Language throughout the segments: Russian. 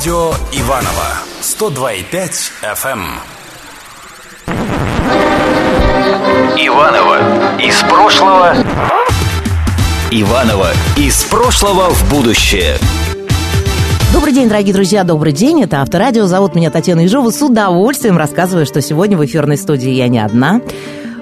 Радио Иваново 102,5 FM. Иваново из прошлого. Иваново из прошлого в будущее. Добрый день, дорогие друзья, добрый день. Это Авторадио. Зовут меня Татьяна Ежова. С удовольствием рассказываю, что сегодня в эфирной студии я не одна.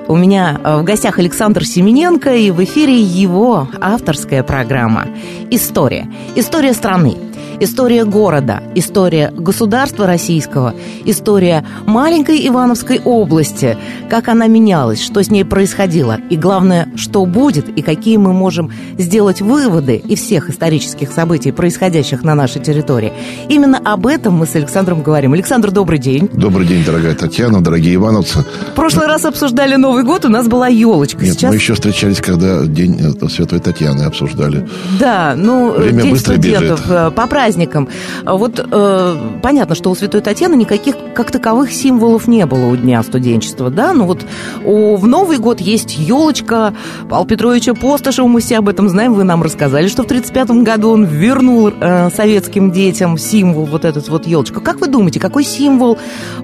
У меня э, в гостях Александр Семененко, и в эфире его авторская программа «История». История страны история города, история государства российского, история маленькой Ивановской области, как она менялась, что с ней происходило, и главное, что будет, и какие мы можем сделать выводы из всех исторических событий, происходящих на нашей территории. Именно об этом мы с Александром говорим. Александр, добрый день. Добрый день, дорогая Татьяна, дорогие ивановцы. В прошлый раз обсуждали Новый год, у нас была елочка. Нет, Сейчас... мы еще встречались, когда День э, Святой Татьяны обсуждали. Да, ну, Время День быстро студентов, бежит. Э, по праздникам. Вот э, понятно, что у Святой Татьяны никаких как таковых символов не было у Дня студенчества, да, но вот у, в Новый год есть елочка Павла Петровича Постышева, мы все об этом знаем, вы нам рассказали, что в 1935 году он вернул э, советским детям символ вот этот вот елочка. Как вы думаете, какой символ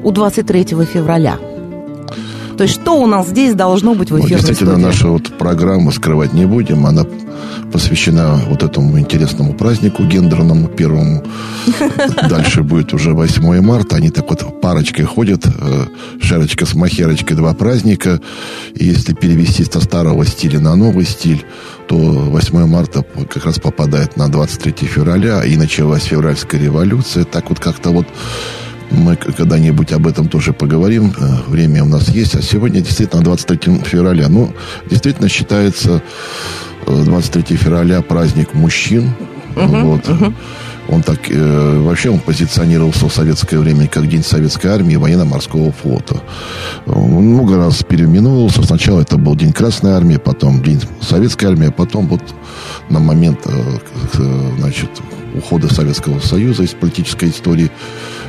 у 23 февраля? То есть что у нас здесь должно быть в эфирной ну, Действительно, студии? наша вот программа скрывать не будем. Она посвящена вот этому интересному празднику гендерному первому. Дальше будет уже 8 марта. Они так вот парочкой ходят. Э, шарочка с махерочкой, два праздника. И если перевести со старого стиля на новый стиль, то 8 марта как раз попадает на 23 февраля. И началась февральская революция. Так вот как-то вот мы когда-нибудь об этом тоже поговорим. Э, время у нас есть. А сегодня действительно 23 февраля. Ну, действительно считается 23 э, февраля праздник мужчин. Угу, вот. Угу. Он так, э, вообще он позиционировался в советское время как День Советской Армии и Военно-Морского флота. Он много раз переименовывался. Сначала это был День Красной Армии, потом День Советской Армии, а потом вот на момент, э, э, значит, ухода Советского Союза из политической истории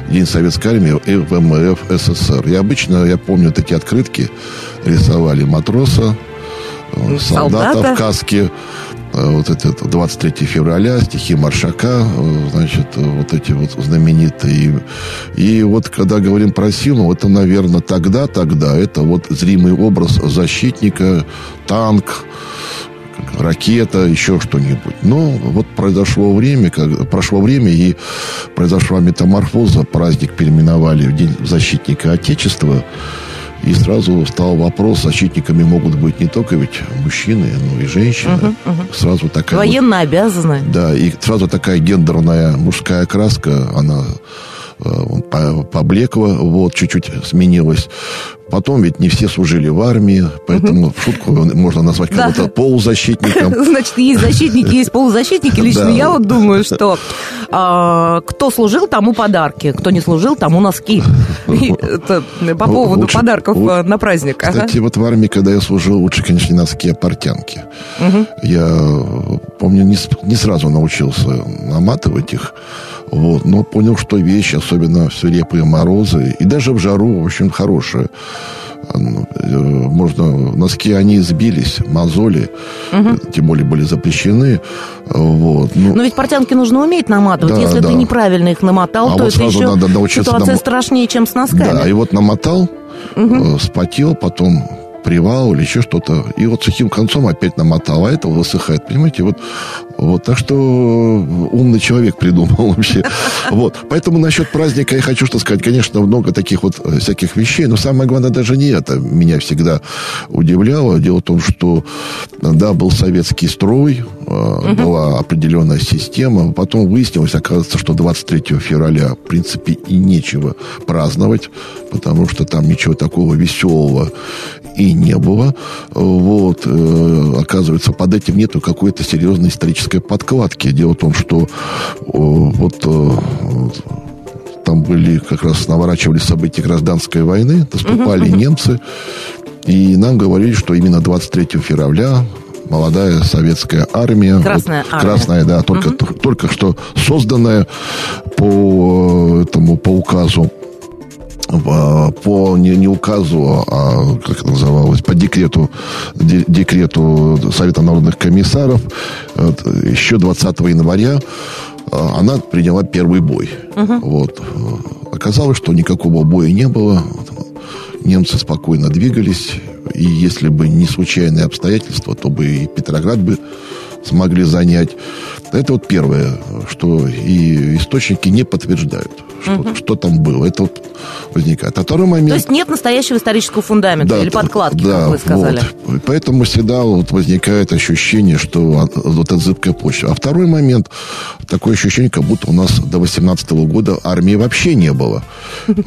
День Советской Армии и ВМФ СССР. И обычно, я помню, такие открытки рисовали матроса, э, солдата, солдата в каске, э, вот это 23 февраля, стихи Маршака, э, значит, вот эти вот знаменитые. И вот когда говорим про силу, это, наверное, тогда, тогда, это вот зримый образ защитника, танк, ракета, еще что-нибудь. Но вот произошло время, как, прошло время, и произошла метаморфоза, праздник переименовали в День защитника Отечества, и сразу стал вопрос, защитниками могут быть не только ведь мужчины, но и женщины. Угу, угу. Сразу такая... Военно вот, обязаны. Да, и сразу такая гендерная мужская краска, она э, поблекла, вот, чуть-чуть сменилась. Потом ведь не все служили в армии, поэтому в шутку можно назвать кого-то да. полузащитником. Значит, есть защитники, есть полузащитники. Лично я вот думаю, что а, кто служил, тому подарки, кто не служил, тому носки. Это по поводу подарков а, на праздник. Кстати, вот в армии, когда я служил, лучше, конечно, не носки, а портянки. Я помню, не сразу научился наматывать их. Вот, но понял, что вещи, особенно в свирепые морозы, и даже в жару, в общем, хорошие. Ну, э, можно, носки они сбились, мозоли, угу. тем более были запрещены. Вот. Ну, Но ведь портянки нужно уметь наматывать. Да, Если да. ты неправильно их намотал, а то вот это еще надо ситуация нам... страшнее, чем с носками. Да, и вот намотал, угу. спотел, потом привал или еще что-то. И вот сухим концом опять намотал, а это высыхает. Понимаете, вот, вот. Так что умный человек придумал вообще. Вот. Поэтому насчет праздника я хочу что сказать. Конечно, много таких вот э, всяких вещей, но самое главное даже не это. Меня всегда удивляло. Дело в том, что, да, был советский строй, угу. была определенная система. Потом выяснилось, оказывается, что 23 февраля, в принципе, и нечего праздновать, потому что там ничего такого веселого и не было. Вот, э, оказывается, под этим нету какой-то серьезной исторической подкладки. Дело в том, что э, вот э, там были как раз наворачивали события гражданской войны, наступали uh-huh, немцы, и нам говорили, что именно 23 февраля молодая советская армия. Красная вот, армия. Красная, да, только, угу. только что созданная по этому, по указу по не, не указу, а как это называлось, по декрету, декрету Совета народных комиссаров еще 20 января а, она приняла первый бой. Вот. Оказалось, что никакого боя не было. Немцы спокойно двигались. И если бы не случайные обстоятельства, то бы и Петроград бы смогли занять. Это вот первое, что и источники не подтверждают, что, угу. что там было. Это вот возникает. А второй момент... То есть нет настоящего исторического фундамента да, или подкладки, да, как вы сказали. Вот. Поэтому всегда вот возникает ощущение, что вот эта зыбкая почва. А второй момент, такое ощущение, как будто у нас до 18 года армии вообще не было.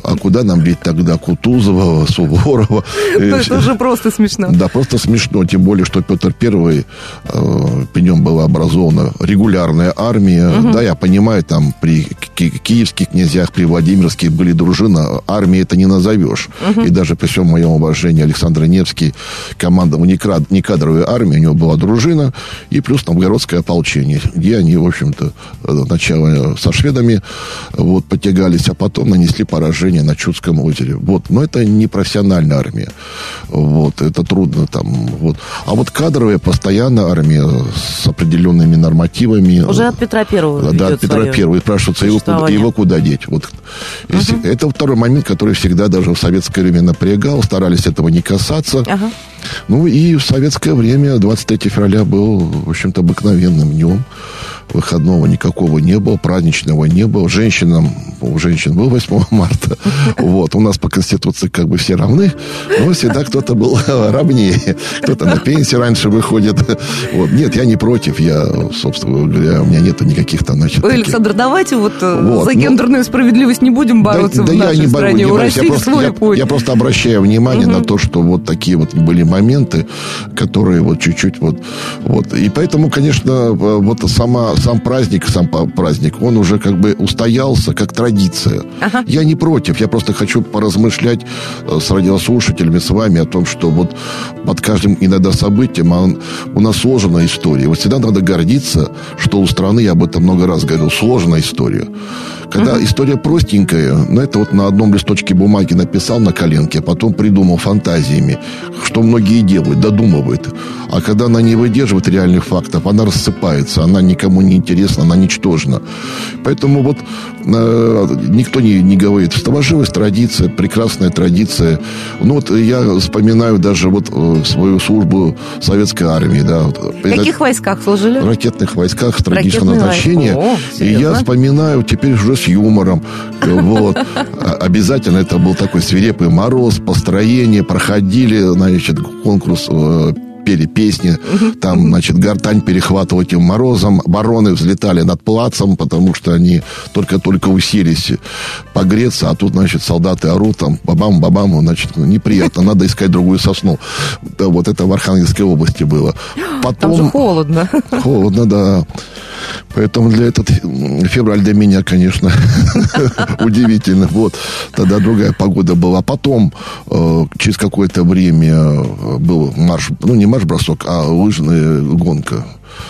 А куда нам бить тогда Кутузова, Суворова? Ну, это уже просто смешно. Да, просто смешно. Тем более, что Петр Первый, э, при нем была образована регулярная армия. Да, я понимаю, там при киевских князьях, при Владимирских были дружины, армии это не назовешь. Угу. И даже при всем моем уважении Александр Невский командовал не, кадровой армией, у него была дружина, и плюс новгородское ополчение, где они, в общем-то, сначала со шведами вот, потягались, а потом нанесли поражение на Чудском озере. Вот. Но это не профессиональная армия. Вот. Это трудно там. Вот. А вот кадровая постоянно армия с определенными нормативами. Уже от Петра Первого Да, от Петра Первого. И спрашивается, его куда, его куда деть? Вот. Угу. Это второй момент, который всегда даже в советское время напрягал, старались этого не касаться. Ага. Ну и в советское время 23 февраля был, в общем-то, обыкновенным днем выходного никакого не было, праздничного не было. Женщинам, у женщин был 8 марта. Вот, у нас по Конституции как бы все равны, но всегда кто-то был равнее. Кто-то на пенсии раньше выходит. Вот. Нет, я не против. Я, собственно говоря, у меня нету никаких там, значит... Ой, Александр, давайте вот, э, вот за ну, гендерную справедливость не будем бороться да, в да нашей я не стране. У России я просто, свой я, путь. Я просто обращаю внимание угу. на то, что вот такие вот были моменты, которые вот чуть-чуть вот... вот. И поэтому, конечно, э, вот сама сам праздник, сам праздник, он уже как бы устоялся как традиция. Ага. Я не против, я просто хочу поразмышлять э, с радиослушателями, с вами о том, что вот под каждым иногда событием он, у нас сложная история. Вот всегда надо гордиться, что у страны, я об этом много раз говорил, сложная история. Когда uh-huh. история простенькая, но это вот на одном листочке бумаги написал на коленке, а потом придумал фантазиями, что многие делают, додумывают. А когда она не выдерживает реальных фактов, она рассыпается, она никому не интересна, она ничтожна. Поэтому вот э, никто не, не говорит, старожилась традиция, прекрасная традиция. Ну вот я вспоминаю даже вот э, свою службу советской армии. Да, в каких войсках служили? В ракетных войсках стратегического назначения. О, и я вспоминаю теперь уже с юмором. Вот. Обязательно это был такой свирепый мороз, построение, проходили, значит, конкурс э, пели песни, там, значит, гортань перехватывал этим морозом, бароны взлетали над плацем, потому что они только-только уселись погреться, а тут, значит, солдаты орут, там, бабам-бабам, значит, неприятно, надо искать другую сосну. Вот это в Архангельской области было. Потом... Там же холодно. Холодно, да. Поэтому для этот февраль для меня, конечно, удивительно. Вот. Тогда другая погода была. Потом, э, через какое-то время э, был марш, ну, не марш-бросок, а лыжная гонка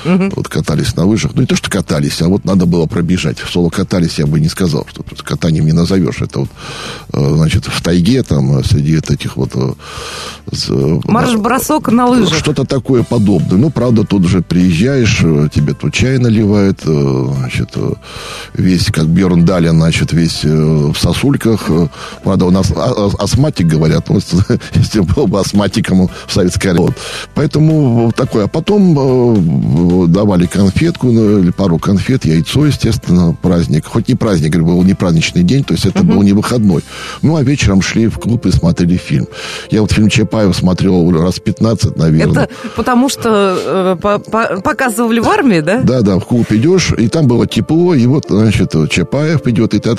Угу. Вот катались на лыжах. Ну, не то, что катались, а вот надо было пробежать. В соло катались, я бы не сказал, что тут катанием не назовешь. Это вот, э, значит, в тайге, там, э, среди этих вот... Э, Марш-бросок на лыжах. Что-то такое подобное. Ну, правда, тут уже приезжаешь, тебе тут чай наливают, значит, весь, как Бьерн Далин, значит, весь в сосульках. Правда, у нас а, а, астматик, говорят. Вот, если был бы астматиком в советской армии. Вот. Поэтому такое. А потом давали конфетку, ну, или пару конфет, яйцо, естественно, праздник. Хоть не праздник, был не праздничный день, то есть это uh-huh. был не выходной. Ну, а вечером шли в клуб и смотрели фильм. Я вот фильм Чапаев смотрел раз 15, наверное. Это потому что э, по -по показывали в армии, да? Да, да, в клуб идешь, и там было тепло, и вот, значит, Чапаев идет, и так,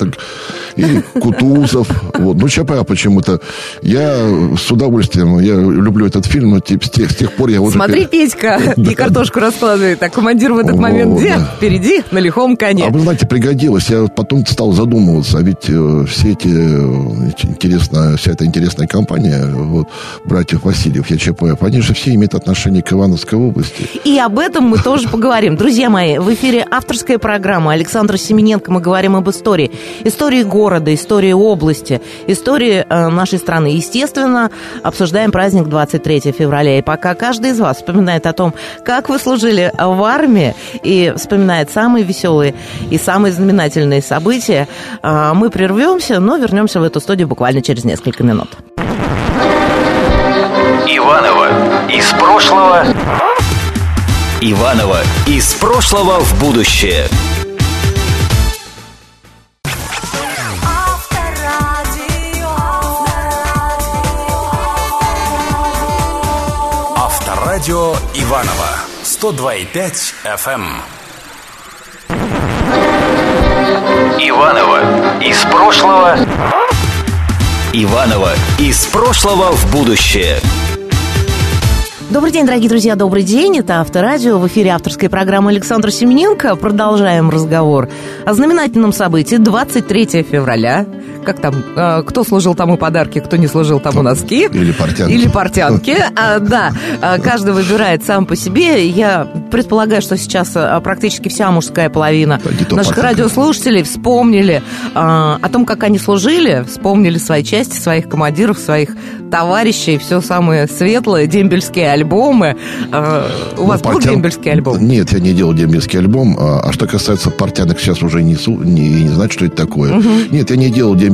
и Кутузов. Вот. Ну, Чапаев почему-то. Я с удовольствием, я люблю этот фильм, но с тех, с тех пор я уже... Смотри, Петька, и картошку раскладывай раскладывает, а командир в этот О, момент где? Да. Впереди, на лихом коне. А вы знаете, пригодилось. Я потом стал задумываться, а ведь э, все эти э, интересная, вся эта интересная компания, вот, братьев Васильев, ЯЧПФ, они же все имеют отношение к Ивановской области. И об этом мы тоже поговорим. Друзья мои, В эфире авторская программа Александра Семененко. Мы говорим об истории. Истории города, истории области, истории э, нашей страны. Естественно, обсуждаем праздник 23 февраля. И пока каждый из вас вспоминает о том, как вы служили в армии, и вспоминает самые веселые и самые знаменательные события, э, мы прервемся, но вернемся в эту студию буквально через несколько минут. Иванова из прошлого. Иванова из прошлого в будущее. Авторадио Иванова 102,5 FM. Иванова из прошлого. Иванова из прошлого в будущее. Добрый день, дорогие друзья, добрый день. Это Авторадио. В эфире авторской программы Александра Семененко. Продолжаем разговор о знаменательном событии 23 февраля. Как там, э, кто служил тому подарки, кто не служил тому носки. Или портянки. Или портянки. А, да, а, каждый выбирает сам по себе. Я предполагаю, что сейчас а, практически вся мужская половина Да, наших портянка. радиослушателей вспомнили а, о том, как они служили, вспомнили свои части, своих командиров, своих товарищей, все самое светлое, дембельские альбомы. А, у вас Ну, был портян- дембельский альбом? Нет, я не делал дембельский альбом. А, а что касается портянок, сейчас уже не, су- не, не знаю, что это такое. Нет, я не делал дембельский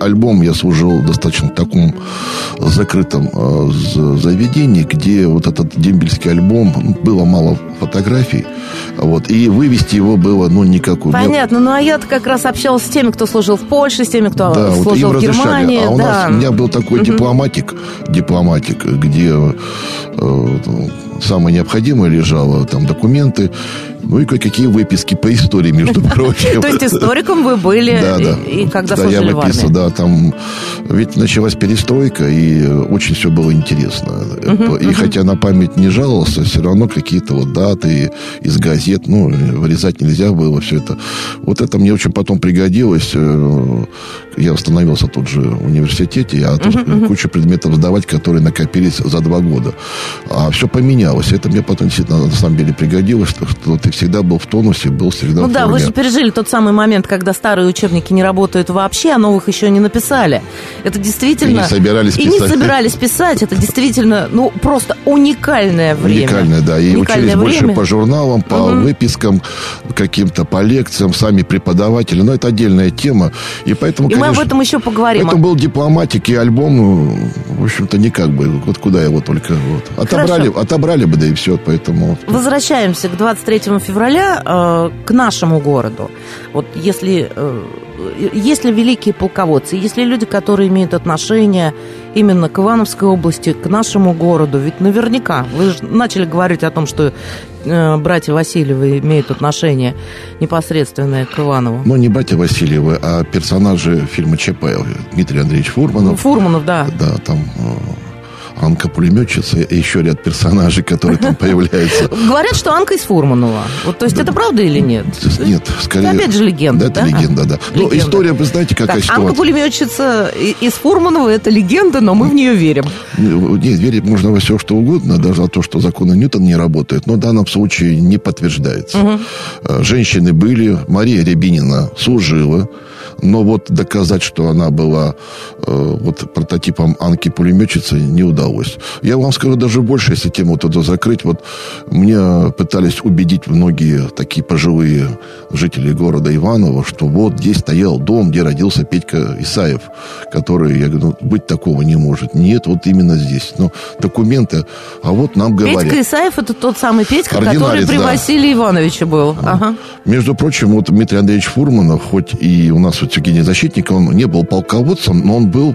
альбом. Я служил в достаточно таком закрытом э, заведении, где вот этот дембельский альбом, ну, было мало фотографий. Вот, и вывести его было, ну, никакой. Мне- Понятно, ну а я как раз общалась с теми, кто служил в Польше, с теми, кто Да, вот служил им в. Германии. А у да. нас, у меня был такой дипломатик, дипломатик, где э, самое необходимое лежало, там документы, ну и кое-какие выписки по истории, между прочим. То есть историком вы были, Да, да. и, когда да, служили я выписывал, да, там ведь началась перестройка, и э, очень все было интересно. и хотя на память не жаловался, все равно какие-то вот даты из газет, ну, вырезать нельзя было все это. Вот это мне очень потом пригодилось. Я остановился тут же в университете, я тут кучу предметов сдавать, которые накопились за два года. А все поменялось. Это мне потом действительно на самом деле пригодилось, что, что ты всегда был в тонусе, был всегда Ну в да, вы форме. же пережили тот самый момент, когда старые учебники не работают вообще, а новых еще не написали. Это действительно... И не собирались И не писать. собирались писать. Это действительно, ну, просто уникальное время. Уникальное, да. И Уникальное учились больше время. по журналам, по выпискам, каким-то по лекциям, сами преподаватели. Но это отдельная тема. И поэтому, И мы об этом еще поговорим. Поэтому был дипломатик и альбом, ну, в общем-то, никак бы. Вот куда его только вот. Отобрали, отобрали бы, да и все. Поэтому Возвращаемся к 23 февраля, э, к нашему городу. Вот если, э, если великие полководцы, если люди, которые имеют отношение именно к Ивановской области, к нашему городу, ведь наверняка, вы же начали говорить о том, что э, братья Васильевы имеют отношение непосредственное к Иванову. ну, не братья Васильевы, а персонажи фильма ЧП. Дмитрий Андреевич Фурманов. Фурманов, да. Да, там э, Анка пулеметчица и еще ряд персонажей, которые там появляются. Говорят, что Анка из Фурманова. Вот, то есть это правда или нет? Нет, скорее... Это опять же легенда, Да, это да? легенда, да. Но Легенда. история, вы знаете, какая Так, ситуация? Анка пулеметчица из Фурманова это легенда, но мы в нее верим. Нет, верить можно во все, что угодно, даже о том, что законы Ньютона не работают, но в данном случае не подтверждается. Э, Женщины были, Мария Рябинина служила, но вот доказать, что она была э, вот прототипом Анки пулеметчицы, не удалось. Я вам скажу даже больше, если тему вот эту закрыть. Вот мне пытались убедить многие такие пожилые жители города Иваново, что вот здесь стоял дом, где родился Петька Исаев, который, я говорю, ну, быть такого не может. Нет, вот именно здесь. Но документы, а вот нам говорят. Петька Исаев это тот самый Петька, который при да. Василии Ивановиче был. Ага. Между прочим, вот Дмитрий Андреевич Фурманов, хоть и у нас вот все-таки не защитник, он не был полководцем, но он был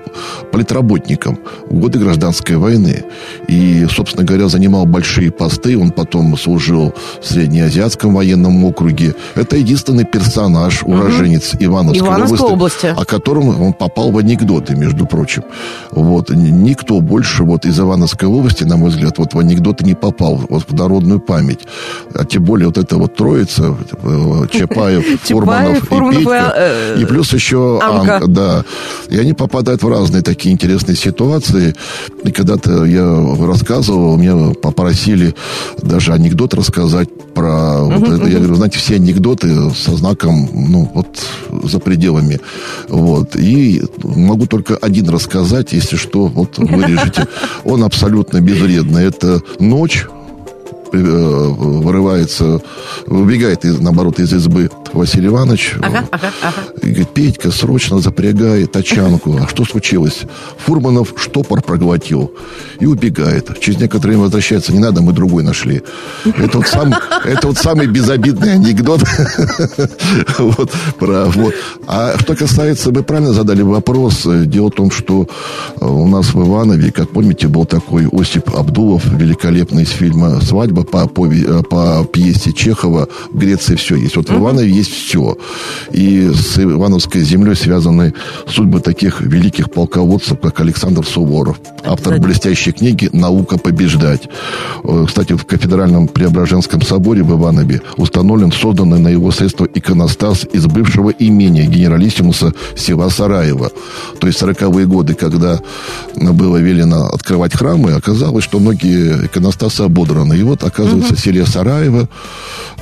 политработником в годы гражданской войны. И, собственно говоря, занимал большие посты. Он потом служил в Среднеазиатском военном округе. Это единственный персонаж, уроженец Ивановской, Ивановской области. о котором он попал в анекдоты, между прочим. Вот. Никто больше вот из Ивановской области, на мой взгляд, вот в анекдоты не попал, вот в народную память. А тем более вот эта вот троица, э, Чапаев, Фурманов и Фурманов и, Петька, э, и плюс еще Анка. Анка, да. И они попадают в разные такие интересные ситуации. И когда когда-то я рассказывал, меня попросили даже анекдот рассказать про... вот это. Я говорю, знаете, все анекдоты со знаком, ну, вот за пределами. Вот. И могу только один рассказать, если что, вот вырежете. Он абсолютно безвредный. Это ночь вырывается, выбегает, из, наоборот, из избы Василий Иванович. Ага, ага, ага. И говорит, Петька, срочно запрягай тачанку. А что случилось? Фурманов штопор проглотил и убегает. Через некоторое время возвращается. Не надо, мы другой нашли. Это вот, сам, это вот самый безобидный анекдот. вот, про, вот. А что касается, вы правильно задали вопрос. Дело в том, что э, у нас в Иванове, как помните, был такой Осип Абдулов, великолепный из фильма «Свадьба» по, по, по пьесе Чехова. В Греции все есть. Вот в Иванове есть все. И с Ивановской землей связаны судьбы таких великих полководцев, как Александр Суворов, автор блестящей книги «Наука побеждать». Э, Кстати, в кафедральном Преображенском соборе в Иванове установлен созданный на его средства иконостас из бывшего имения генералиссимуса села Сараева. То есть 40-е годы, когда было велено открывать храмы, оказалось, что многие иконостасы ободраны. И вот, оказывается, в селе Сараево,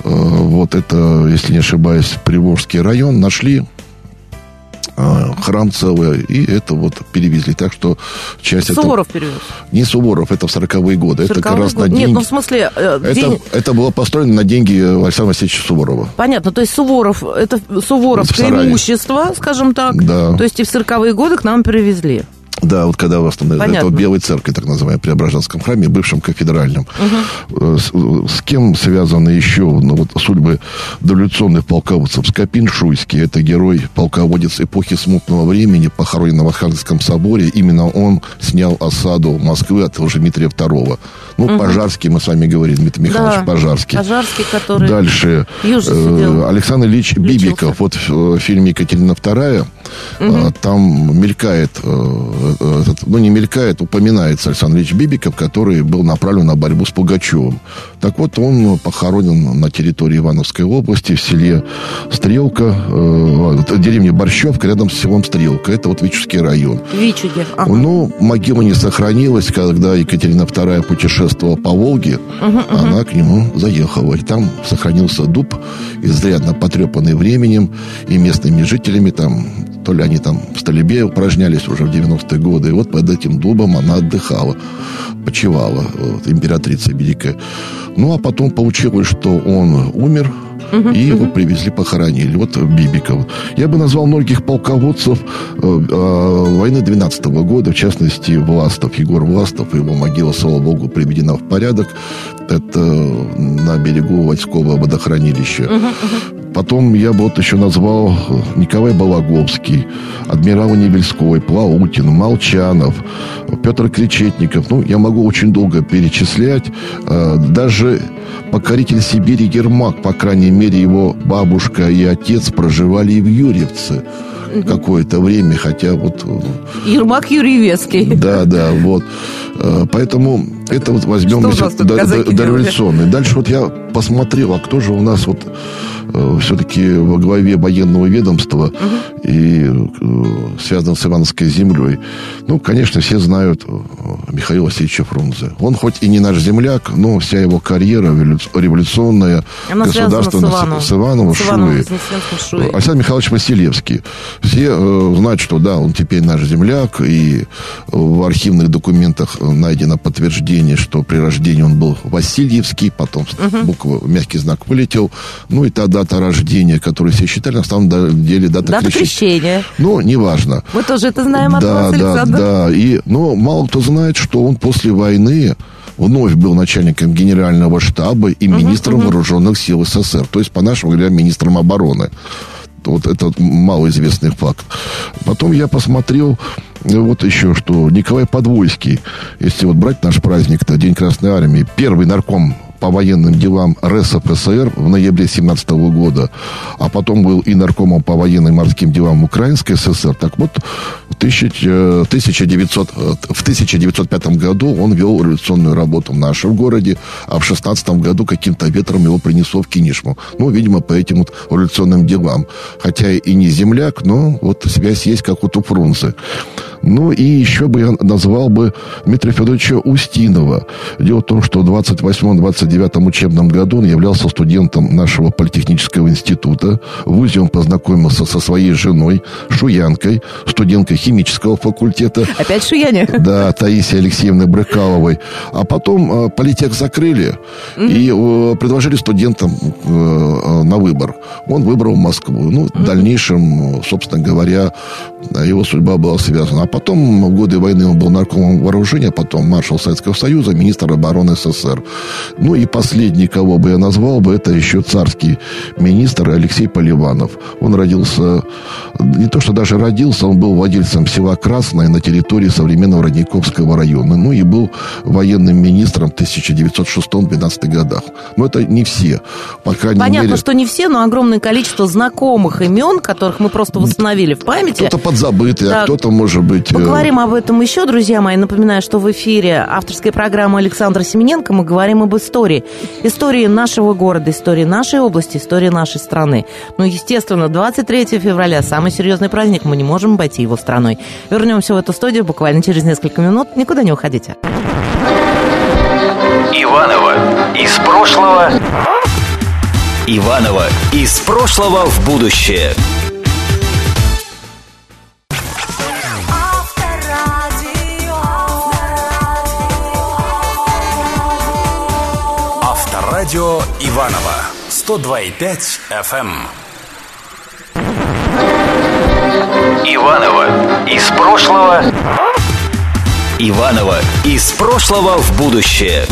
э, вот это, если не ошибаюсь, Приволжский район, нашли э, храм целый, и это вот перевезли. Так что часть Суворов этого... перевез. Не Суворов, это в 40-е годы. Это как 40-е раз на годы. деньги... Нет, ну в смысле, э, это, день- это было построено на деньги Александра Васильевича Суворова. Понятно, то есть Суворов, это Суворовское имущество, скажем так. Да. То есть и в 40-е годы к нам перевезли. Да, вот когда восстановили Понятно. это вот Белой церкви, так называемой, Преображенском храме, бывшем кафедральном. Э, С, с кем связаны еще ну, вот, судьбы дореволюционных полководцев? Скопин Шуйский, это герой, полководец эпохи смутного времени, похоронен в Архангельском соборе. Именно он снял осаду Москвы от Дмитрия II. Ну, Пожарский, мы с вами говорили, Дмитрий Михайлович Да, Пожарский. Пожарский, который... Дальше э. Александр Ильич Лечился. Бибиков. Вот в э, фильме Екатерина II э, там мелькает, э, э, этот, ну не мелькает, упоминается Александр Ильич Бибиков, который был направлен на борьбу с Пугачевым. Так вот, он похоронен на территории Ивановской области, в селе Стрелка, э, в деревне Борщевка, рядом с селом Стрелка. Это вот Вичурский район. Вичуги. Ага. Ну, могила не сохранилась, когда Екатерина II путешествовала по Волге, она к нему заехала. И там сохранился дуб, изрядно потрепанный временем и местными жителями. Там, то ли они там в Столебе упражнялись уже в 90-е годы. И вот под этим дубом она отдыхала, почивала, вот, императрица великая. Ну, а потом получилось, что он умер, и его привезли, похоронили. Вот Бибиков. Я бы назвал многих полководцев э, э, войны 12 года, в частности, Властов, Егор Властов. Его могила, слава богу, приведена в порядок. Это на берегу Войскового водохранилища. Потом я бы вот еще назвал э, Николай Балаговский, адмирал Невельской, Плаутин, Молчанов, Петр Кречетников. Ну, я могу очень долго перечислять. Э, Даже покоритель Сибири Ермак, по крайней мере, его бабушка и отец проживали и в Юрьевце какое-то время, хотя вот э, Ермак Юрий Веский. да, да, вот. Э, Поэтому это вот возьмем до- до- дореволюционный. Дальше вот я посмотрел, а кто же у нас вот все-таки во главе военного ведомства и э, связан с Ивановской землей. Ну, конечно, все знают э, Михаила Васильевича Фрунзе. Он хоть и не наш земляк, но вся его карьера револю- революционная, Она с государственная, Ивановым. с Ивановым, С Ивановым Шуей. Александр Михайлович Василевский. Все э, знают, что да, он теперь наш земляк, и в архивных документах найдено подтверждение, что при рождении он был Васильевский, потом буква, мягкий знак вылетел. Ну и та дата рождения, которую все считали, на самом деле дата, Дата крещения. Крещения. Ну, неважно. Мы тоже это знаем от да, вас, да, Александр. да. И, но мало кто знает, что он после войны вновь был начальником генерального штаба и министром вооруженных сил СССР. То есть, по-нашему говоря, министром обороны. Вот это малоизвестный факт. Потом я посмотрел э, вот еще, что Николай Подвойский, если вот брать наш праздник-то, День Красной Армии, первый нарком по военным делам РСФСР в ноябре 17 года, а потом был и наркомом по военным морским делам Украинской ССР. Так вот, в, тысяч- э, 1900, э, в 1905 году он вел революционную работу в нашем городе, а в 16 году каким-то ветром его принесло в Кинишму. Ну, видимо, по этим вот революционным делам. Хотя и не земляк, но вот связь есть, как вот у Фрунзе. Ну и еще бы я назвал бы Дмитрия Федоровича Устинова. Дело в том, что в 28-29 учебном году он являлся студентом нашего политехнического института. В ВУЗе он познакомился со своей женой, Шуянкой, студенткой химического факультета. Опять Шуяне? Да, Таисией Алексеевной Брыкаловой. А потом э, политех закрыли и э, предложили студентам э, на выбор. Он выбрал Москву. Ну, в дальнейшем, собственно говоря, его судьба была связана. Потом, в годы войны он был наркомом вооружения, потом маршал Советского Союза, министр обороны СССР. Ну и последний, кого бы я назвал бы, это еще царский министр Алексей Поливанов. Он родился, не то что даже родился, он был владельцем села Красное на территории современного Родниковского района. Ну и был военным министром в 1906-12 годах. Но это не все. По крайней Понятно, мере, что не все, но огромное количество знакомых имен, которых мы просто восстановили в памяти. кто-то подзабытый, а кто-то, может быть... э, Поговорим об этом еще, друзья мои. Напоминаю, что в эфире авторской программы Александра Семененко мы говорим об истории. Истории нашего города, истории нашей области, истории нашей страны. Ну, естественно, 23 февраля, самый серьезный праздник, мы не можем обойти его страной. Вернемся в эту студию буквально через несколько минут. Никуда не уходите. Иванова из прошлого. Иванова из прошлого в будущее. Авторадио Иванова 102,5 FM. Иванова из прошлого. Иванова из прошлого в будущее.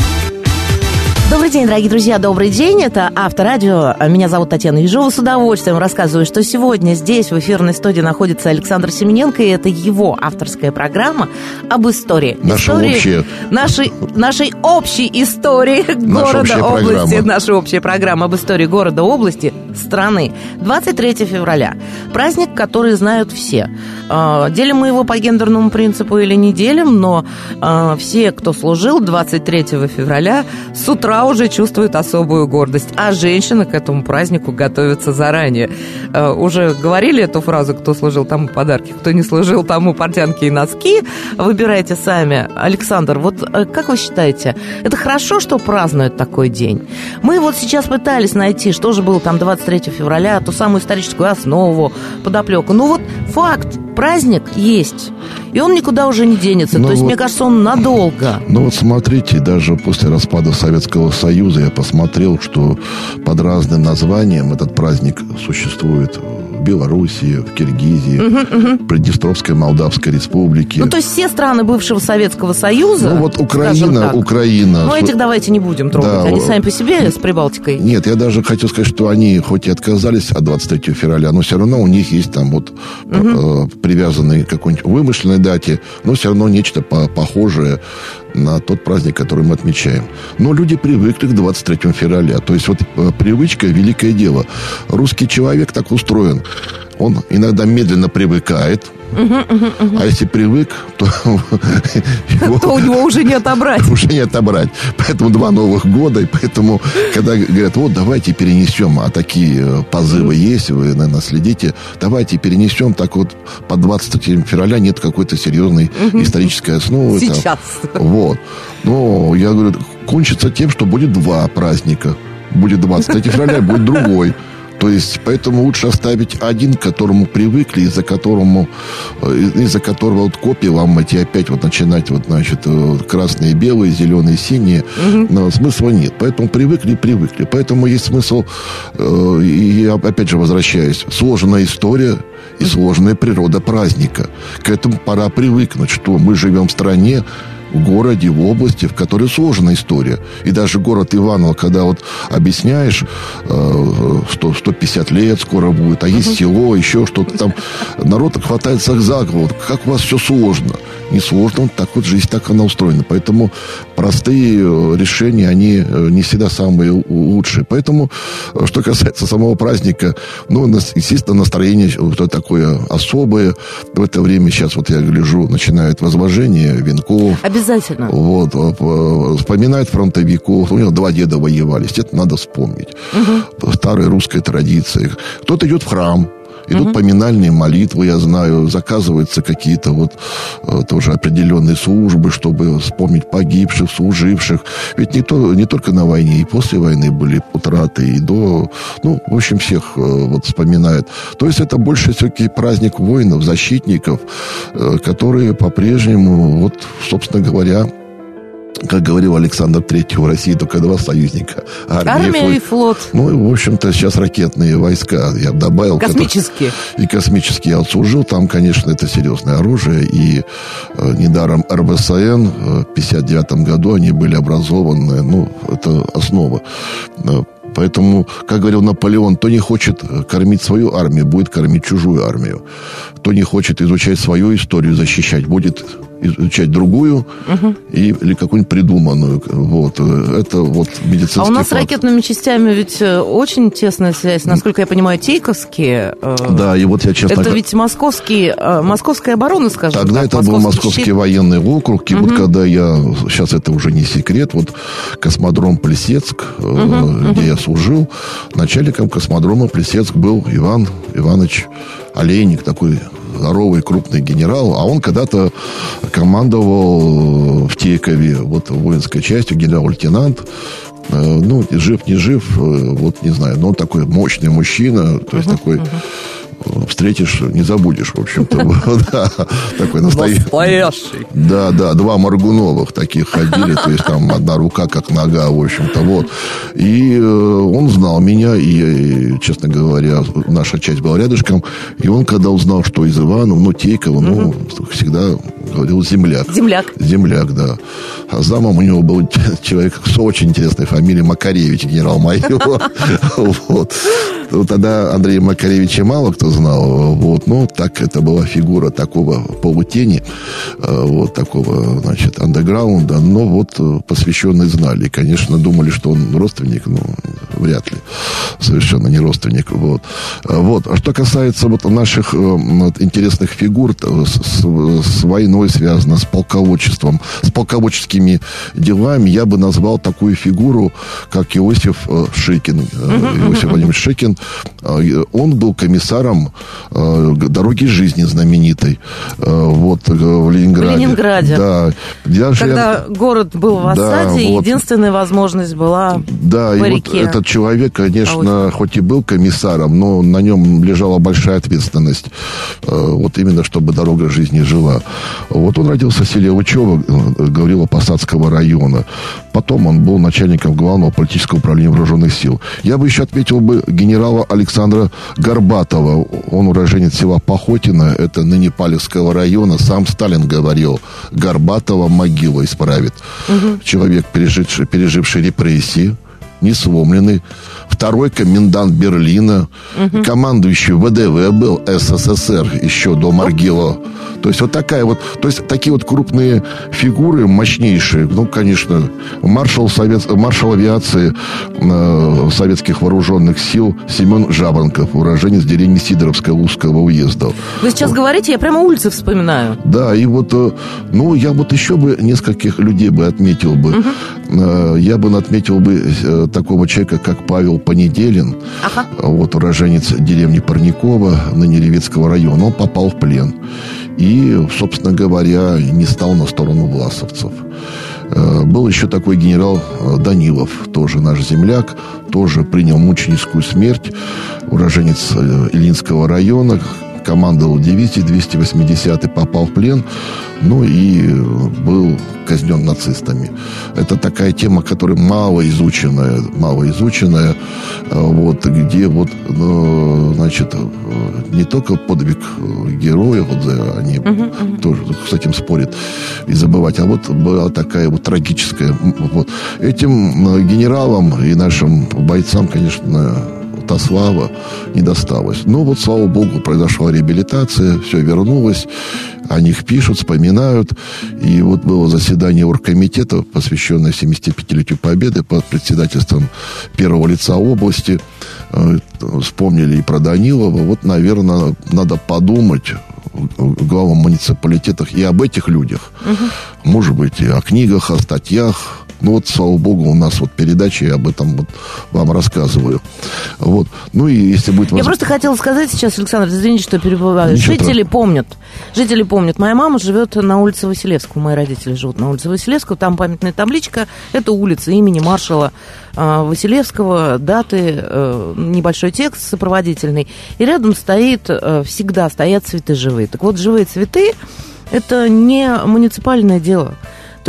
Добрый день, дорогие друзья, добрый день. Это Авторадио. Меня зовут Татьяна Ежова. С удовольствием рассказываю, что сегодня здесь, в эфирной студии, находится Александр Семененко, и это его авторская программа об истории. Наша истории общая. Нашей, нашей общей истории города, общая области. программа. Наша общая программа об истории города, области, страны. 23 февраля. Праздник, который знают все. Э, Делим мы его по гендерному принципу или не делим, но э, все, кто служил 23 февраля, с утра уже чувствуют особую гордость. А женщины к этому празднику готовятся заранее. Э, Уже говорили эту фразу, кто служил тому подарки, кто не служил тому портянки и носки. Выбирайте сами. Александр, вот э, как вы считаете, это хорошо, что празднуют такой день? Мы вот сейчас пытались найти, что же было там 23 февраля, ту самую историческую основу, подоплеку. Ну вот факт, праздник есть. И он никуда уже не денется. Ну То есть, вот- мне кажется, он надолго. Ну вот смотрите, даже после распада Советского Союза я посмотрел, что под разным названием этот праздник существует Белоруссии, в Киргизии, в Приднестровской Молдавской Республике. Ну, то есть все страны бывшего Советского Союза. Ну, вот Украина, Украина. Ну, этих давайте не будем трогать. Да, Они сами по себе с Прибалтикой. Нет, я даже хочу сказать, что они хоть и отказались от 23 февраля, но все равно у них есть там вот э, привязанный к какой-нибудь вымышленной дате, но все равно нечто по- похожее на тот праздник, который мы отмечаем. Но люди привыкли к 23 февраля. То есть вот э, привычка – великое дело. Русский человек так устроен. Он иногда медленно привыкает, а если привык, то его- То у него уже не отобрать. уже не отобрать. Поэтому два Новых года, и поэтому, когда говорят, вот, давайте перенесем, а такие э, позывы есть, вы, наверное, следите, давайте перенесем, так вот, по 23 февраля нет какой-то серьезной исторической основы. там. Сейчас. Вот. Но я говорю, кончится тем, что будет два праздника. Будет 23 февраля, будет другой. То есть, поэтому лучше оставить один, к которому привыкли, из-за которому, э, из-за которого вот копии ломать и опять вот начинать вот, значит, э, красные, белые, зеленые, синие. Но смысла нет. Поэтому привыкли, привыкли. Поэтому есть смысл, э, и я опять же возвращаюсь, сложная история и сложная природа праздника. К этому пора привыкнуть, что мы живем в стране, в городе, в области, в которой сложная история. И даже город Иваново, когда вот объясняешь, э, что 150 лет скоро будет, а есть село, еще что-то там, народ хватается за голову. Как у вас все сложно? Не сложно, вот так вот жизнь так она устроена. Поэтому простые э, решения, они э, не всегда самые лучшие. Поэтому, э, что касается самого праздника, ну, нас- естественно, настроение вот такое особое. В это время сейчас, вот я гляжу, начинает возложение венков, Обязательно. Вот, э, э, вспоминает фронтовиков. У него два деда воевали. Это надо вспомнить. По старой русской традиции. Кто-то идет в храм. Идут поминальные молитвы, я знаю, заказываются какие-то вот э, тоже определенные службы, чтобы вспомнить погибших, служивших. Ведь не, то, не только на войне, и после войны были утраты, и до... Ну, в общем, всех э, вот вспоминают. То есть это больше все-таки праздник воинов, защитников, э, которые по-прежнему, вот, собственно говоря, как говорил Александр Третий, в России только два союзника. Армия, Армия и флот. Ну, и, в общем-то, сейчас ракетные войска, я добавил. Космические. Которые, и космические я отслужил. Там, конечно, это серьезное оружие. И э, недаром РБСН э, в 59 году они были образованы. Ну, это основа. Э, поэтому, как говорил Наполеон, кто не хочет э, кормить свою армию, будет кормить чужую армию. Кто не хочет изучать свою историю, защищать, будет изучать другую угу. и, или какую-нибудь придуманную. Вот. Это вот медицинский А у нас факт. с ракетными частями ведь э, очень тесная связь. Насколько я понимаю, Тейковские... Э, да, и вот я честно... Это ведь московский, э, московская оборона, скажем Тогда так, это был Московский щит. военный округ. И угу. вот когда я... Сейчас это уже не секрет. Вот космодром Плесецк, угу, где я служил, начальником космодрома Плесецк был Иван Иванович Олейник, такой здоровый, крупный генерал, а он когда-то командовал в Тейкове, вот воинской частью, генерал-лейтенант. Э, ну, жив, не жив, э, вот не знаю, но он такой мощный мужчина, то есть uh-huh, такой... Uh-huh встретишь, не забудешь, в общем-то. Такой настоящий. Да, да, два Маргуновых таких ходили, то есть там одна рука как нога, в общем-то, вот. И э, он знал меня, и, честно говоря, наша часть была рядышком, и он, когда узнал, что из Ивана, ну, Тейкова, ну, всегда говорил земляк. Земляк. Земляк, да. А замом у него был человек с очень интересной фамилией Макаревич, генерал-майор. Вот. Тогда Андрея Макаревича мало кто знал. Вот. Но так это была фигура такого полутени, э, вот такого, значит, андеграунда. Но вот э, посвященные знали. И, конечно, думали, что он родственник, но вряд ли. Совершенно не родственник. Вот. Э, вот. А что касается вот наших вот, интересных фигур, с, с войной связано, с полководчеством, с полководческими делами, я бы назвал такую фигуру, как Иосиф Шикин. Иосиф Владимирович Шикин. Он был комиссаром э, дороги жизни знаменитой э, вот э, в Ленинграде. В Ленинграде. Да. Даже Когда я... город был в осаде, да, вот. единственная возможность была Да, по и реке. вот этот человек, конечно, а хоть и был комиссаром, но на нем лежала большая ответственность, вот именно чтобы дорога жизни жила. Вот он родился в селе Учево, говорила Посадского района. Потом он был начальником главного политического управления вооруженных сил. Я бы еще отметил бы генерала Александра Горбатова. Он уроженец села Похотина, это ныне Палевского района. Сам Сталин говорил, Горбатова могила исправит. Угу. Человек, переживший, переживший репрессии, не сломленный, второй комендант Берлина, угу. командующий ВДВ был СССР еще до Маргило. То есть вот такая вот, то есть такие вот крупные фигуры, мощнейшие. Ну, конечно, маршал, совет, маршал авиации э, советских вооруженных сил Семен Жаворонков, уроженец деревни Сидоровского узкого уезда. Вы сейчас говорите, я прямо улицы вспоминаю. Да, и вот, э, ну, я вот еще бы нескольких людей бы отметил бы. Угу. Э, я бы отметил бы э, такого человека, как Павел Понеделин, ага. вот уроженец деревни Парникова, ныне Левицкого района, он попал в плен. И, собственно говоря, не стал на сторону власовцев. Э, был еще такой генерал э, Данилов, тоже наш земляк, тоже принял мученическую смерть, уроженец э, Илинского района, командовал дивизией 280 попал в плен, ну и был казнен нацистами. Это такая тема, которая мало изученная, мало изученная, вот, где вот, ну, значит, не только подвиг героев, вот, они uh-huh, uh-huh. тоже с этим спорят и забывать, а вот была такая вот трагическая, вот. Этим генералам и нашим бойцам, конечно, та слава не досталась. Но вот, слава богу, произошла реабилитация, все вернулось, о них пишут, вспоминают. И вот было заседание оргкомитета, посвященное 75-летию Победы под председательством первого лица области. Э, вспомнили и про Данилова. Вот, наверное, надо подумать главам муниципалитетах и об этих людях. Угу. Может быть, и о книгах, о статьях, Ну вот, слава богу, у нас вот передачи, я об этом вот вам рассказываю. Вот. Ну и если будет Я просто хотела сказать сейчас, Александр, извините, что перебываю. Ничего Жители помнят. Жители помнят. Моя мама живет на улице Василевского. Мои родители живут на улице Василевского. Там памятная табличка. Это улица имени маршала а, Василевского. Даты, э, небольшой текст сопроводительный. И рядом стоит, э, всегда стоят цветы живые. Так вот, живые цветы – это не муниципальное дело.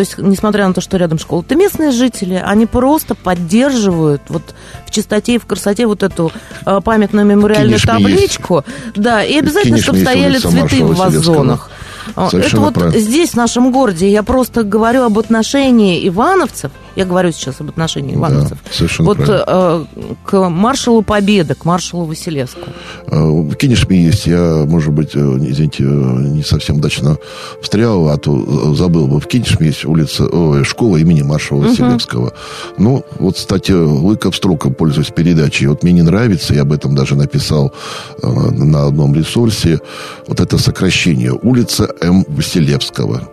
То есть, несмотря на то, что рядом школа, это местные жители, они просто поддерживают вот в чистоте и в красоте вот эту э, памятную мемориальную Кинешме табличку. Да, и обязательно, чтобы стояли цветы в вазонах. Это Совершенно вот правильно. здесь, в нашем городе, я просто говорю об отношении ивановцев, я говорю сейчас об отношении ивановцев, совершенно вот правильно. э, к маршалу Победы, к маршалу Василевскому. Э, В Кинешме есть, я, может быть, э, извините, э, не совсем удачно встрял, а то забыл бы. В Кинешме есть улица, ой, школа имени маршала Василевского. Ну, вот, кстати, лыков строком пользуюсь передачей. Вот мне не нравится, я об этом даже написал э, на одном ресурсе, вот это сокращение. Улица М. Василевского.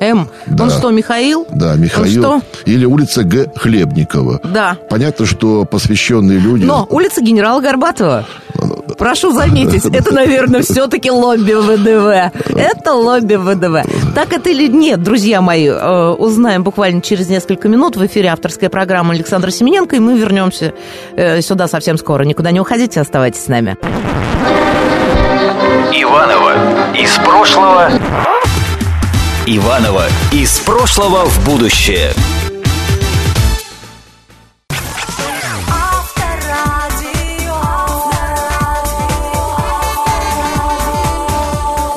М, Да. он что, Михаил? Да, Михаил. что? Или улица Г. Хлебникова. Да. Понятно, что посвященные люди... Но улица генерала Горбатова. Прошу заметить, это, наверное, все-таки лобби ВДВ. Это лобби ВДВ. Так это или нет, друзья мои, э, узнаем буквально через несколько минут. В эфире авторская программа Александра Семененко, и мы вернемся э, сюда совсем скоро. Никуда не уходите, оставайтесь с нами. Иванова из прошлого. Иванова из прошлого в будущее.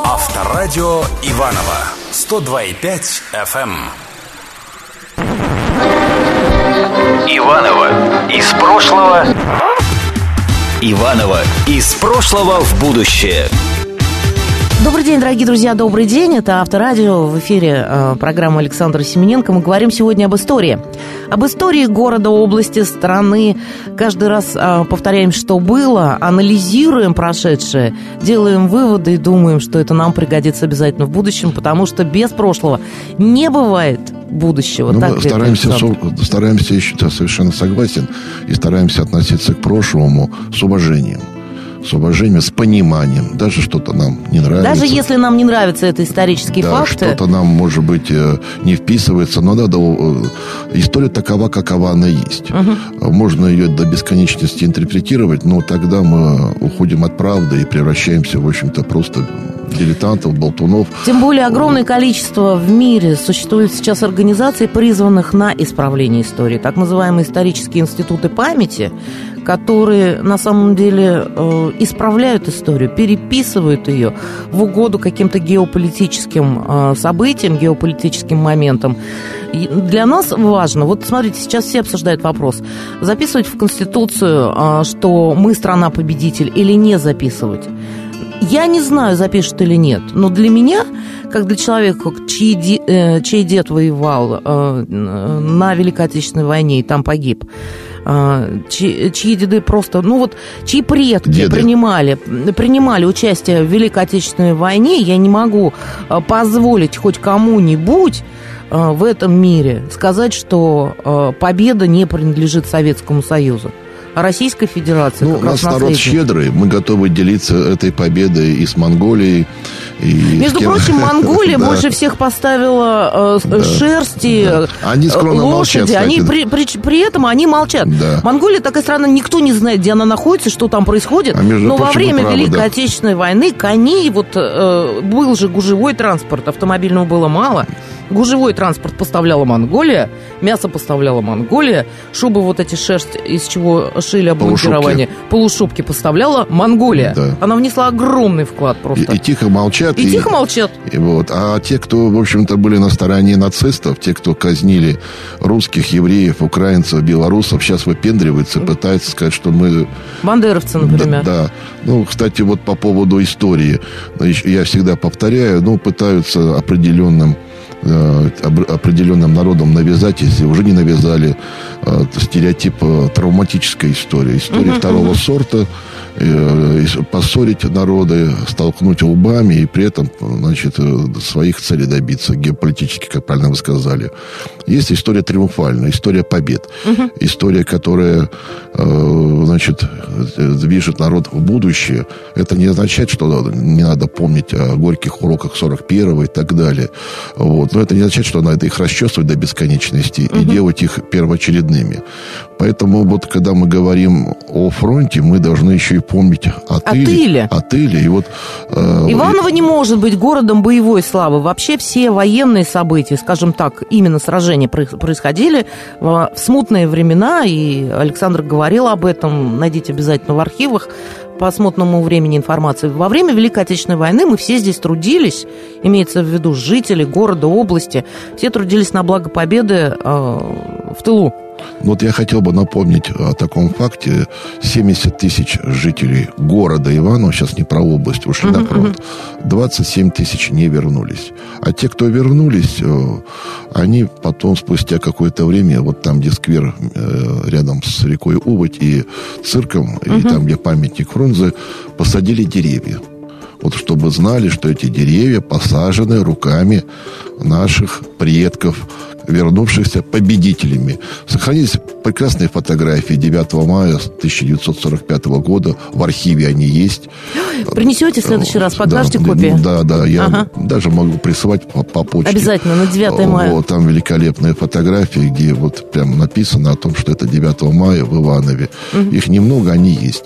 Авторадио Иванова 102,5 FM. Иванова из прошлого. Иванова из прошлого в будущее. Добрый день, дорогие друзья, добрый день. Это Авторадио. В эфире э, программа Александра Семененко. Мы говорим сегодня об истории. Об истории города, области, страны. Каждый раз э, повторяем, что было, анализируем прошедшее, делаем выводы и думаем, что это нам пригодится обязательно в будущем, потому что без прошлого не бывает будущего. Ну, Так это, стараемся, со- стараемся, я совершенно согласен, и стараемся относиться к прошлому с уважением. С уважением, с пониманием. Даже что-то нам не нравится. Даже если нам не нравятся это исторические да, факты, что-то нам, может быть, э, не вписывается, но надо... э, История такова, какова она есть. Можно ее до бесконечности интерпретировать, но тогда мы уходим от правды и превращаемся, в общем-то, просто дилетантов, болтунов. Тем более огромное количество в мире существует сейчас организаций, призванных на исправление истории. Так называемые исторические институты памяти, которые на самом деле э, исправляют историю, переписывают ее в угоду каким-то геополитическим э, событиям, геополитическим моментам. И для нас важно, вот смотрите, сейчас все обсуждают вопрос, записывать в Конституцию, э, что мы страна-победитель или не записывать. Я не знаю, запишут или нет, но для меня, как для человека, э, чей дед воевал на Великой Отечественной войне и там погиб, чьи, чьи деды просто, ну вот, чьи предки Деды. принимали, принимали участие в Великой Отечественной войне, я не могу э, позволить хоть кому-нибудь э, в этом мире сказать, что победа не принадлежит Советскому Союзу. А Российской Федерации Ну, нас народ наследник. щедрый, мы готовы делиться этой победой и с Монголией, и Между кем- прочим, Монголия Да. больше всех поставила э, с- шерсти, да. Они скромно э, молчат, лошади. кстати. Они при, при- при этом они молчат. Да. Монголия такая страна, никто не знает, где она находится, что там происходит. А между Но во прочим, время правы, Великой да. Отечественной войны коней, вот э, был же гужевой транспорт, автомобильного было мало. Гужевой транспорт поставляла Монголия, мясо поставляла Монголия, шубы вот эти шерсть, из чего шили обмундирование, полушубки поставляла Монголия. Да. Она внесла огромный вклад просто. И, и тихо молчат. И тихо молчат. И вот. А те, кто, в общем-то, были на стороне нацистов, те, кто казнили русских, евреев, украинцев, белорусов, сейчас выпендриваются, пытаются сказать, что мы... Бандеровцы, например. Да, да. Ну, кстати, вот по поводу истории. Я всегда повторяю, ну, пытаются определенным определенным народом навязать, если уже не навязали, э, стереотип э, травматической истории. История второго сорта. Э, поссорить народы, столкнуть лбами и при этом, значит, э, своих целей добиться, геополитически, как правильно вы сказали. Есть история триумфальная, история побед, угу. история, которая, значит, движет народ в будущее. Это не означает, что не надо помнить о горьких уроках 41-го и так далее. Вот. Но это не означает, что надо их расчесывать до бесконечности угу. и делать их первоочередными. Поэтому вот когда мы говорим о фронте, мы должны еще и помнить о тыле. О тыле. И вот, э, Иваново и... не может быть городом боевой славы. Вообще все военные события, скажем так, именно сражения происходили в смутные времена, и Александр говорил об этом, найдите обязательно в архивах по смутному времени информации. Во время Великой Отечественной войны мы все здесь трудились, имеется в виду жители города, области, все трудились на благо победы э, в тылу. Вот я хотел бы напомнить о таком факте. 70 тысяч жителей города Иванова, сейчас не про область, ушли uh-huh, на фронт. 27 тысяч не вернулись. А те, кто вернулись, э, они потом, спустя какое-то время, вот там, где сквер э, рядом с рекой Уводь и цирком, uh-huh. и там, где памятник Фрунзе, посадили деревья. Вот чтобы знали, что эти деревья посажены руками наших предков, вернувшихся победителями. Сохранились прекрасные фотографии 9 мая 1945 года. В архиве они есть. Принесете в следующий раз, покажете да, копии? Да, да, я ага. даже могу присылать по, по почте. Обязательно, на 9 мая. Вот, там великолепные фотографии, где вот прям написано о том, что это 9 мая в Иванове. Угу. Их немного, они есть.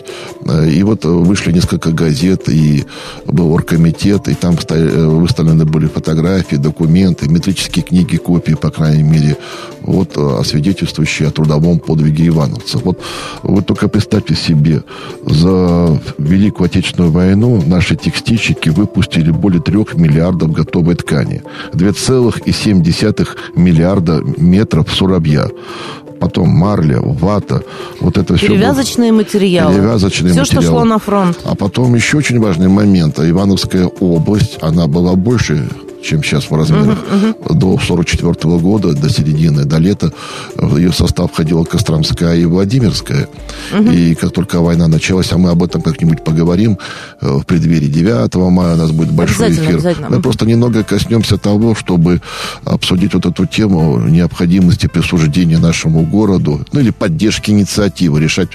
И вот вышли несколько газет, и был оргкомитет, и там выставлены были фотографии, документы, метрические книги, копии, по крайней крайней мере, вот, э, освидетельствующие о трудовом подвиге ивановцев. Вот вы только представьте себе, за Великую Отечественную войну наши текстильщики выпустили более трех миллиардов готовой ткани. 2,7 миллиарда метров сурабья потом марля, вата, вот это все. Перевязочные было... материалы. Перевязочные все, материалы. что шло на фронт. А потом еще очень важный момент. Ивановская область, она была больше чем сейчас в размерах. Uh-huh, uh-huh. До 44 года, до середины, до лета в ее состав входила Костромская и Владимирская. Uh-huh. И как только война началась, а мы об этом как-нибудь поговорим, э, в преддверии 9 мая у нас будет большой эфир. Мы просто немного коснемся того, чтобы обсудить вот эту тему необходимости присуждения нашему городу, ну или поддержки инициативы. Решать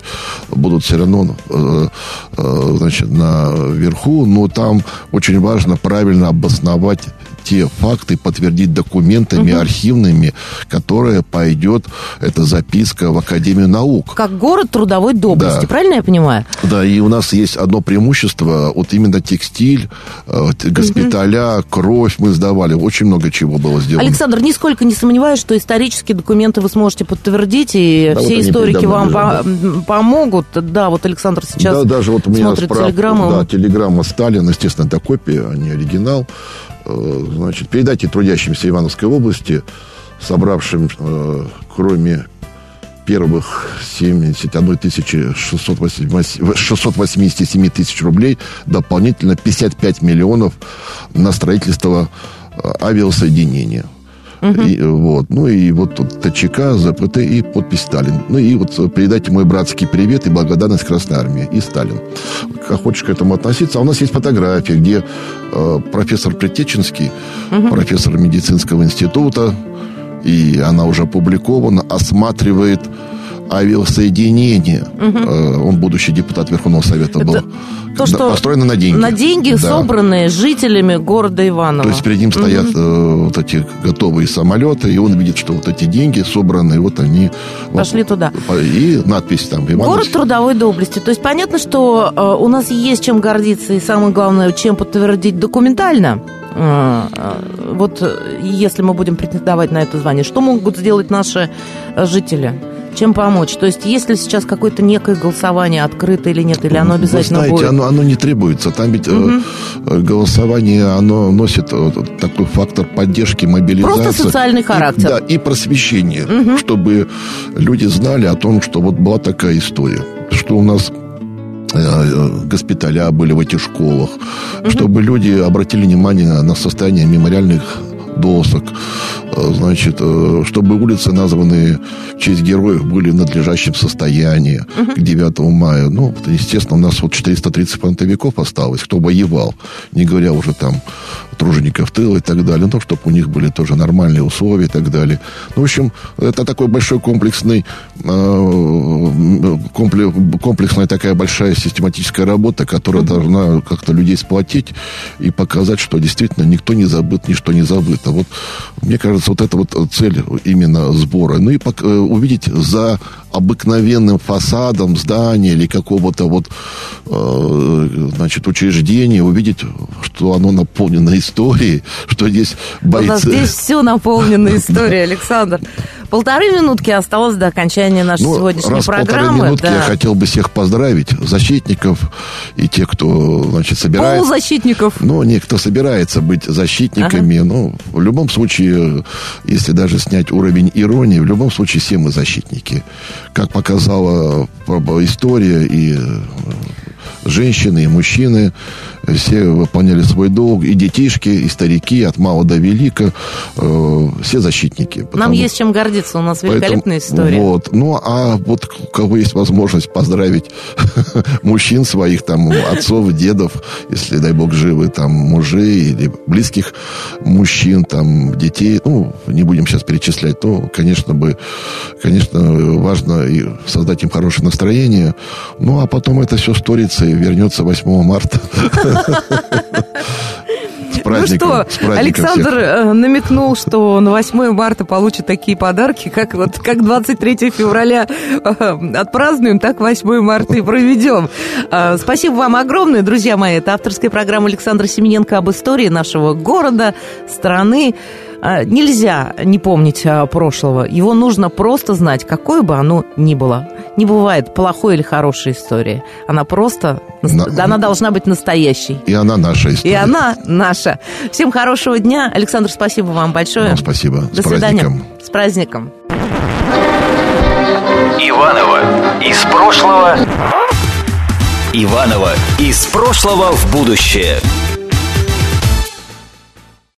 будут все равно э, э, значит, наверху, но там очень важно правильно обосновать те факты подтвердить документами угу. архивными, которые пойдет эта записка в Академию наук. Как город трудовой доблести, да. правильно я понимаю? Да, и у нас есть одно преимущество, вот именно текстиль, э, госпиталя, угу. кровь мы сдавали, очень много чего было сделано. Александр, нисколько не сомневаюсь, что исторические документы вы сможете подтвердить, и да, все вот историки вам по- помогут. Да, вот Александр сейчас да, даже вот у меня смотрит справка, телеграмму. Да, телеграмма Сталина, естественно, это копия, а не оригинал. Э, значит, передайте трудящимся Ивановской области, собравшим, э, кроме первых 71 тысячи 687 тысяч рублей, дополнительно 55 миллионов на строительство э, авиасоединения. Угу. И, вот. Ну и вот тут ТЧК, ЗПТ и подпись Сталин. Ну и вот передайте мой братский привет и благодарность Красной Армии и Сталин. Как хочешь к этому относиться. А у нас есть фотография, где э, профессор Притеченский, угу. профессор медицинского института, и она уже опубликована, осматривает авиасоединение. Угу. Он будущий депутат Верховного Совета был. Это то, что построено на деньги. На деньги, да. собранные жителями города Иваново. То есть перед ним стоят угу. э, вот эти готовые самолеты, и он видит, что вот эти деньги собранные, вот они... Пошли вот, туда. И надпись там. Ивановский. Город трудовой доблести. То есть понятно, что э, у нас есть чем гордиться, и самое главное, чем подтвердить документально. Э, э, вот если мы будем претендовать на это звание, что могут сделать наши жители? Чем помочь? То есть, если сейчас какое-то некое голосование открыто или нет, или оно обязательно Вы знаете, будет? Оно, оно не требуется. Там ведь угу. голосование, оно носит такой фактор поддержки, мобилизации. Просто социальный характер. И, да, и просвещение, угу. чтобы люди знали о том, что вот была такая история, что у нас э, госпиталя были в этих школах, угу. чтобы люди обратили внимание на состояние мемориальных досок, э, значит, э, чтобы улицы, названные в честь героев, были в надлежащем состоянии к 9 мая. Ну, естественно, у нас вот 430 фронтовиков осталось, кто воевал, не говоря уже там тружеников тыла и так далее, ну, чтобы у них были тоже нормальные условия и так далее. Ну, в общем, это такой большой комплексный, э, комплексная такая большая систематическая работа, которая должна как-то людей сплотить и показать, что действительно никто не забыт, ничто не забыто. Вот, мне кажется, вот это вот цель именно сбора. Ну и э, увидеть за обыкновенным фасадом здания или какого-то вот, э, значит, учреждения, увидеть, что оно наполнено историей, что здесь бойцы... У нас здесь все наполнено историей, Александр. Полторы минутки осталось до окончания нашей ну, сегодняшней раз программы. полторы минутки да. я хотел бы всех поздравить, защитников и тех, кто, значит, собирается... Полузащитников. Ну, не, кто собирается быть защитниками. Ага. Ну, в любом случае, если даже снять уровень иронии, в любом случае все мы защитники. Как показала история и э, женщины и мужчины все выполняли свой долг, и детишки, и старики, от мала до велика, э, все защитники. Потому... Нам есть чем гордиться, у нас великолепная Поэтому, история. Вот, ну, а вот у кого есть возможность поздравить мужчин своих, там, отцов, дедов, если, дай бог, живы, там, мужей или близких мужчин, там, детей, ну, не будем сейчас перечислять, то, конечно, бы, конечно, важно и создать им хорошее настроение, ну, а потом это все сторится и вернется 8 марта. Ну что, Александр. Э, намекнул, что на 8 марта получит такие подарки, как вот как 23 февраля э, отпразднуем, так 8 марта и проведем. Э, спасибо вам огромное, друзья мои. Это авторская программа Александра Семененко об истории нашего города, страны. Нельзя не помнить прошлого. Его нужно просто знать, какое бы оно ни было. Не бывает плохой или хорошей истории. Она просто... На... Она должна быть настоящей. И она наша история. И она наша. Всем хорошего дня. Александр, спасибо вам большое. Вам спасибо. До С свидания. Праздником. С праздником. Иванова из прошлого. Иванова из прошлого в будущее.